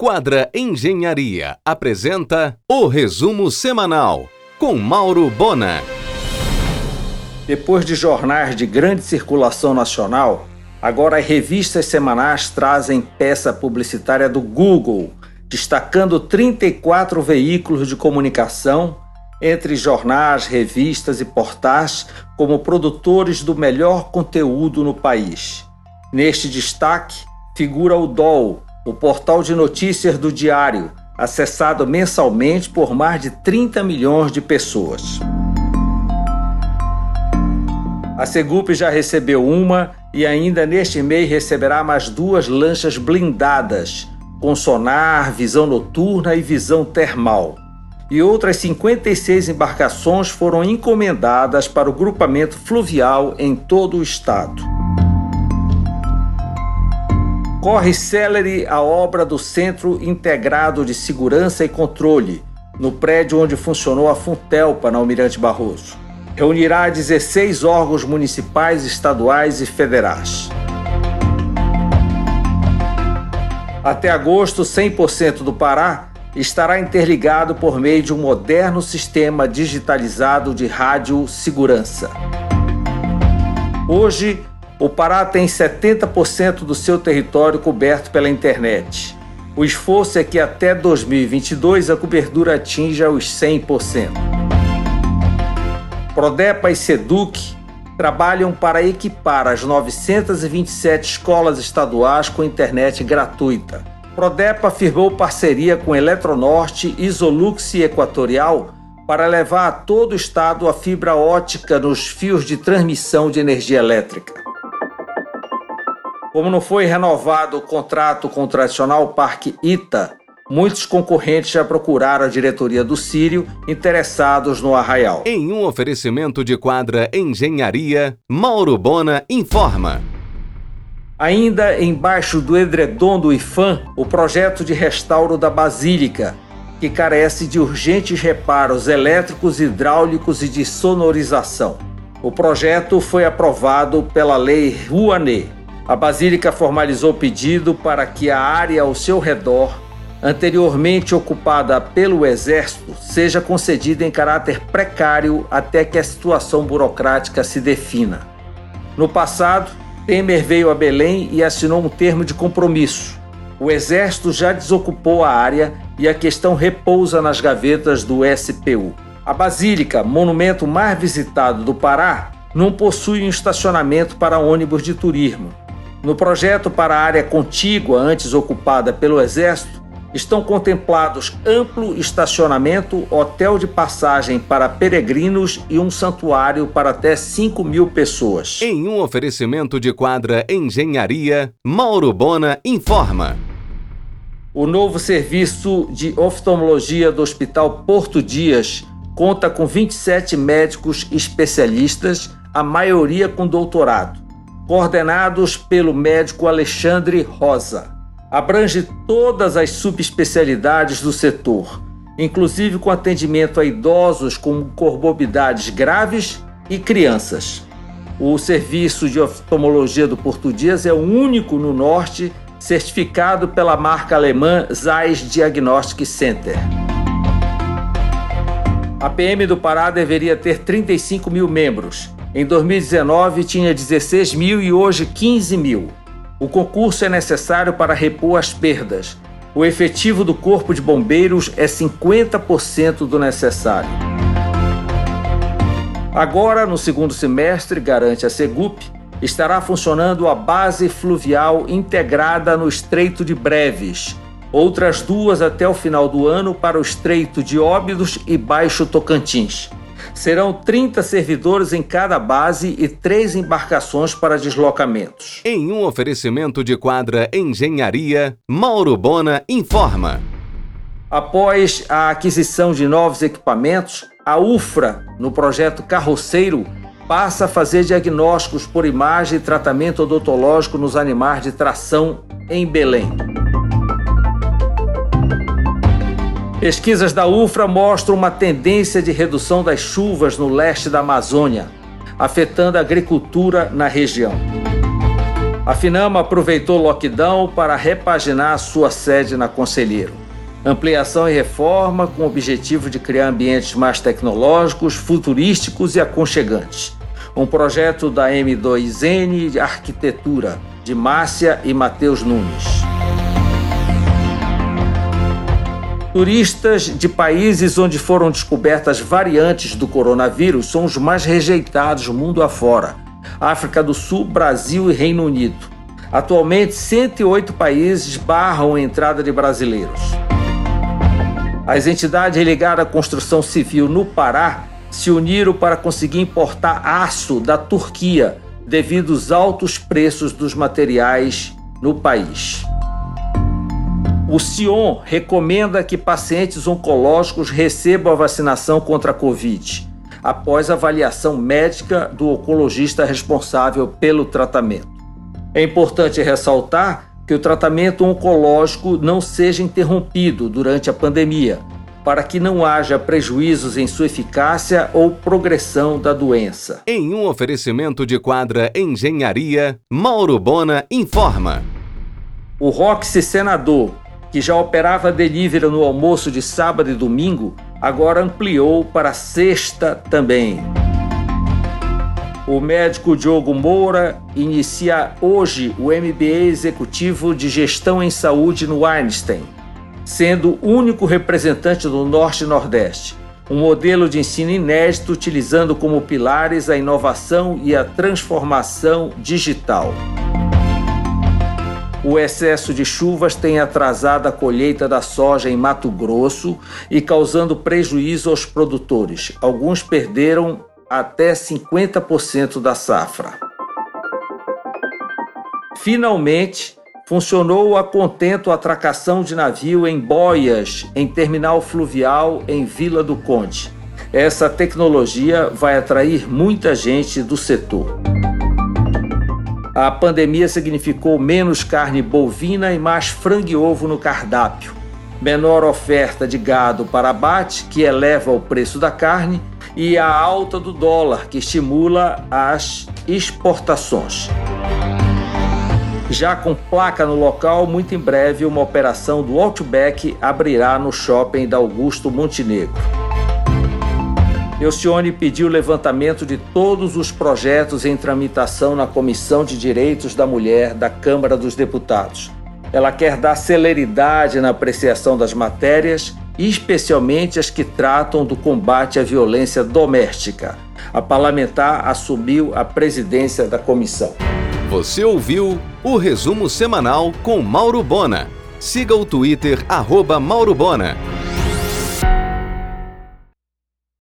Quadra Engenharia apresenta o resumo semanal com Mauro Bona. Depois de jornais de grande circulação nacional, agora as revistas semanais trazem peça publicitária do Google, destacando 34 veículos de comunicação, entre jornais, revistas e portais, como produtores do melhor conteúdo no país. Neste destaque figura o DOL, o portal de notícias do Diário, acessado mensalmente por mais de 30 milhões de pessoas. A Segup já recebeu uma e ainda neste mês receberá mais duas lanchas blindadas, com sonar, visão noturna e visão termal. E outras 56 embarcações foram encomendadas para o grupamento fluvial em todo o estado. Corre célere a obra do Centro Integrado de Segurança e Controle, no prédio onde funcionou a Funtelpa, na Almirante Barroso. Reunirá 16 órgãos municipais, estaduais e federais. Até agosto, 100% do Pará estará interligado por meio de um moderno sistema digitalizado de rádio segurança. Hoje, o Pará tem 70% do seu território coberto pela internet. O esforço é que até 2022 a cobertura atinja os 100%. Prodepa e Seduc trabalham para equipar as 927 escolas estaduais com internet gratuita. Prodepa firmou parceria com Eletronorte, Isolux e Equatorial para levar a todo o estado a fibra ótica nos fios de transmissão de energia elétrica. Como não foi renovado o contrato com o tradicional Parque Ita, muitos concorrentes já procuraram a diretoria do Sírio interessados no arraial. Em um oferecimento de quadra Engenharia, Mauro Bona informa. Ainda embaixo do edredom do IFAM, o projeto de restauro da Basílica, que carece de urgentes reparos elétricos, hidráulicos e de sonorização. O projeto foi aprovado pela Lei Rouanet, a Basílica formalizou pedido para que a área ao seu redor, anteriormente ocupada pelo Exército, seja concedida em caráter precário até que a situação burocrática se defina. No passado, Temer veio a Belém e assinou um termo de compromisso. O Exército já desocupou a área e a questão repousa nas gavetas do SPU. A Basílica, monumento mais visitado do Pará, não possui um estacionamento para ônibus de turismo. No projeto para a área contígua, antes ocupada pelo Exército, estão contemplados amplo estacionamento, hotel de passagem para peregrinos e um santuário para até 5 mil pessoas. Em um oferecimento de quadra Engenharia, Mauro Bona informa. O novo serviço de oftalmologia do Hospital Porto Dias conta com 27 médicos especialistas, a maioria com doutorado coordenados pelo médico Alexandre Rosa. Abrange todas as subespecialidades do setor, inclusive com atendimento a idosos com comorbidades graves e crianças. O serviço de oftalmologia do Porto Dias é o único no norte certificado pela marca alemã Zeiss Diagnostic Center. A PM do Pará deveria ter 35 mil membros em 2019 tinha 16 mil e hoje 15 mil. O concurso é necessário para repor as perdas. O efetivo do Corpo de Bombeiros é 50% do necessário. Agora, no segundo semestre, garante a Segup, estará funcionando a base fluvial integrada no Estreito de Breves, outras duas até o final do ano para o Estreito de Óbidos e Baixo Tocantins. Serão 30 servidores em cada base e três embarcações para deslocamentos. Em um oferecimento de quadra Engenharia, Mauro Bona informa. Após a aquisição de novos equipamentos, a UFRA, no projeto Carroceiro, passa a fazer diagnósticos por imagem e tratamento odontológico nos animais de tração em Belém. Pesquisas da UFRA mostram uma tendência de redução das chuvas no leste da Amazônia, afetando a agricultura na região. A Finama aproveitou o lockdown para repaginar sua sede na Conselheiro. Ampliação e reforma com o objetivo de criar ambientes mais tecnológicos, futurísticos e aconchegantes. Um projeto da M2N de Arquitetura, de Márcia e Matheus Nunes. Turistas de países onde foram descobertas variantes do coronavírus são os mais rejeitados mundo afora. África do Sul, Brasil e Reino Unido. Atualmente, 108 países barram a entrada de brasileiros. As entidades ligadas à construção civil no Pará se uniram para conseguir importar aço da Turquia devido aos altos preços dos materiais no país. O Sion recomenda que pacientes oncológicos recebam a vacinação contra a Covid, após avaliação médica do oncologista responsável pelo tratamento. É importante ressaltar que o tratamento oncológico não seja interrompido durante a pandemia, para que não haja prejuízos em sua eficácia ou progressão da doença. Em um oferecimento de quadra Engenharia, Mauro Bona informa. O Roxy Senador, que já operava delivery no almoço de sábado e domingo, agora ampliou para sexta também. O médico Diogo Moura inicia hoje o MBA Executivo de Gestão em Saúde no Einstein, sendo o único representante do Norte e Nordeste. Um modelo de ensino inédito utilizando como pilares a inovação e a transformação digital. O excesso de chuvas tem atrasado a colheita da soja em Mato Grosso e causando prejuízo aos produtores. Alguns perderam até 50% da safra. Finalmente, funcionou a contento a atracação de navio em boias em terminal fluvial em Vila do Conde. Essa tecnologia vai atrair muita gente do setor. A pandemia significou menos carne bovina e mais frango e ovo no cardápio, menor oferta de gado para abate, que eleva o preço da carne, e a alta do dólar, que estimula as exportações. Já com placa no local, muito em breve uma operação do Outback abrirá no shopping da Augusto Montenegro. Elcione pediu o levantamento de todos os projetos em tramitação na Comissão de Direitos da Mulher da Câmara dos Deputados. Ela quer dar celeridade na apreciação das matérias especialmente as que tratam do combate à violência doméstica. A parlamentar assumiu a presidência da comissão. Você ouviu o resumo semanal com Mauro Bona. Siga o Twitter, arroba Mauro Bona.